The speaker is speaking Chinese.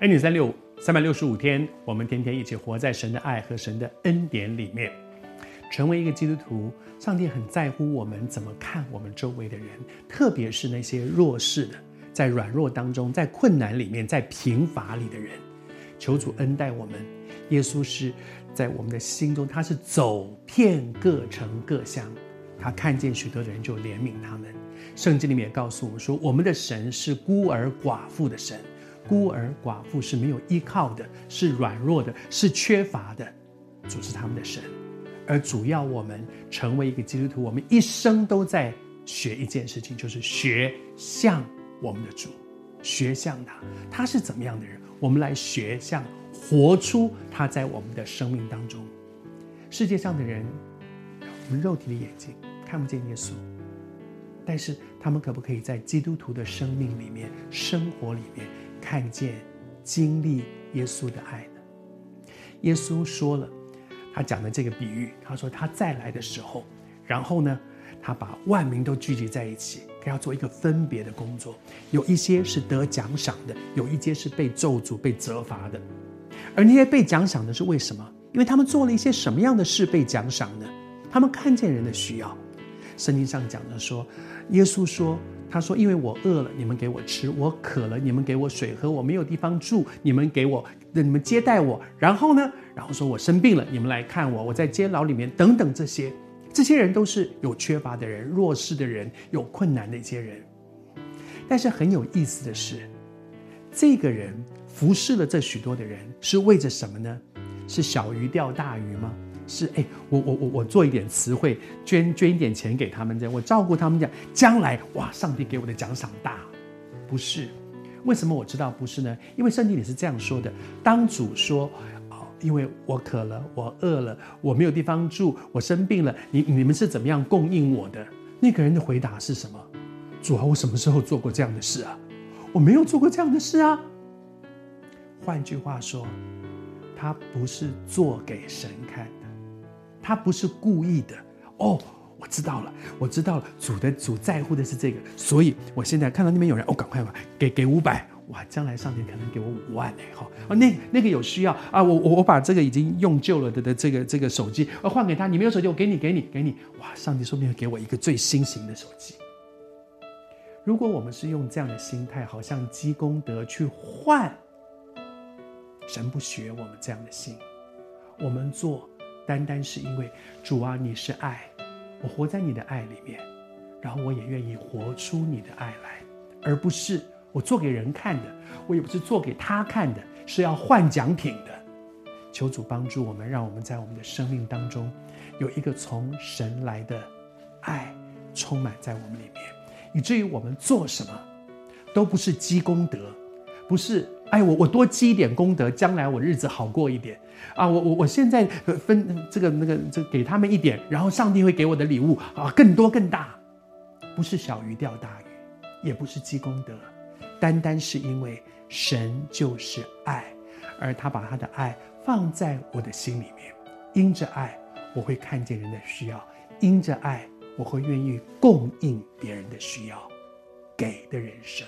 恩典三六五，三百六十五天，我们天天一起活在神的爱和神的恩典里面。成为一个基督徒，上帝很在乎我们怎么看我们周围的人，特别是那些弱势的，在软弱当中，在困难里面，在贫乏里的人。求主恩待我们。耶稣是在我们的心中，他是走遍各城各乡，他看见许多的人就怜悯他们。圣经里面也告诉我们说，我们的神是孤儿寡妇的神。孤儿寡妇是没有依靠的，是软弱的，是缺乏的。主是他们的神，而主要我们成为一个基督徒，我们一生都在学一件事情，就是学像我们的主，学像他。他是怎么样的人？我们来学像，活出他在我们的生命当中。世界上的人，我们肉体的眼睛看不见耶稣，但是他们可不可以在基督徒的生命里面、生活里面？看见、经历耶稣的爱呢？耶稣说了，他讲的这个比喻，他说他再来的时候，然后呢，他把万民都聚集在一起，他要做一个分别的工作。有一些是得奖赏的，有一些是被咒诅、被责罚的。而那些被奖赏的是为什么？因为他们做了一些什么样的事被奖赏呢？他们看见人的需要。圣经上讲的说，耶稣说。他说：“因为我饿了，你们给我吃；我渴了，你们给我水喝；我没有地方住，你们给我，你们接待我。然后呢？然后说我生病了，你们来看我；我在监牢里面，等等这些，这些人都是有缺乏的人、弱势的人、有困难的一些人。但是很有意思的是，这个人服侍了这许多的人，是为着什么呢？是小鱼钓大鱼吗？”是哎，我我我我做一点词汇，捐捐一点钱给他们，这样我照顾他们，这样将来哇，上帝给我的奖赏大，不是？为什么我知道不是呢？因为圣经里是这样说的：当主说，哦，因为我渴了，我饿了，我没有地方住，我生病了，你你们是怎么样供应我的？那个人的回答是什么？主啊，我什么时候做过这样的事啊？我没有做过这样的事啊。换句话说，他不是做给神看。他不是故意的哦，我知道了，我知道了，主的主在乎的是这个，所以我现在看到那边有人，哦，赶快吧，给给五百，哇，将来上帝可能给我五万呢，哈，哦，那那个有需要啊，我我我把这个已经用旧了的的这个这个手机，呃，换给他，你没有手机，我给你给你给你，哇，上帝说不定会给我一个最新型的手机。如果我们是用这样的心态，好像积功德去换，神不学我们这样的心，我们做。单单是因为主啊，你是爱，我活在你的爱里面，然后我也愿意活出你的爱来，而不是我做给人看的，我也不是做给他看的，是要换奖品的。求主帮助我们，让我们在我们的生命当中有一个从神来的爱充满在我们里面，以至于我们做什么都不是积功德，不是。哎，我我多积一点功德，将来我日子好过一点啊！我我我现在分这个那个这、给他们一点，然后上帝会给我的礼物啊更多更大，不是小鱼钓大鱼，也不是积功德，单单是因为神就是爱，而他把他的爱放在我的心里面，因着爱我会看见人的需要，因着爱我会愿意供应别人的需要，给的人生。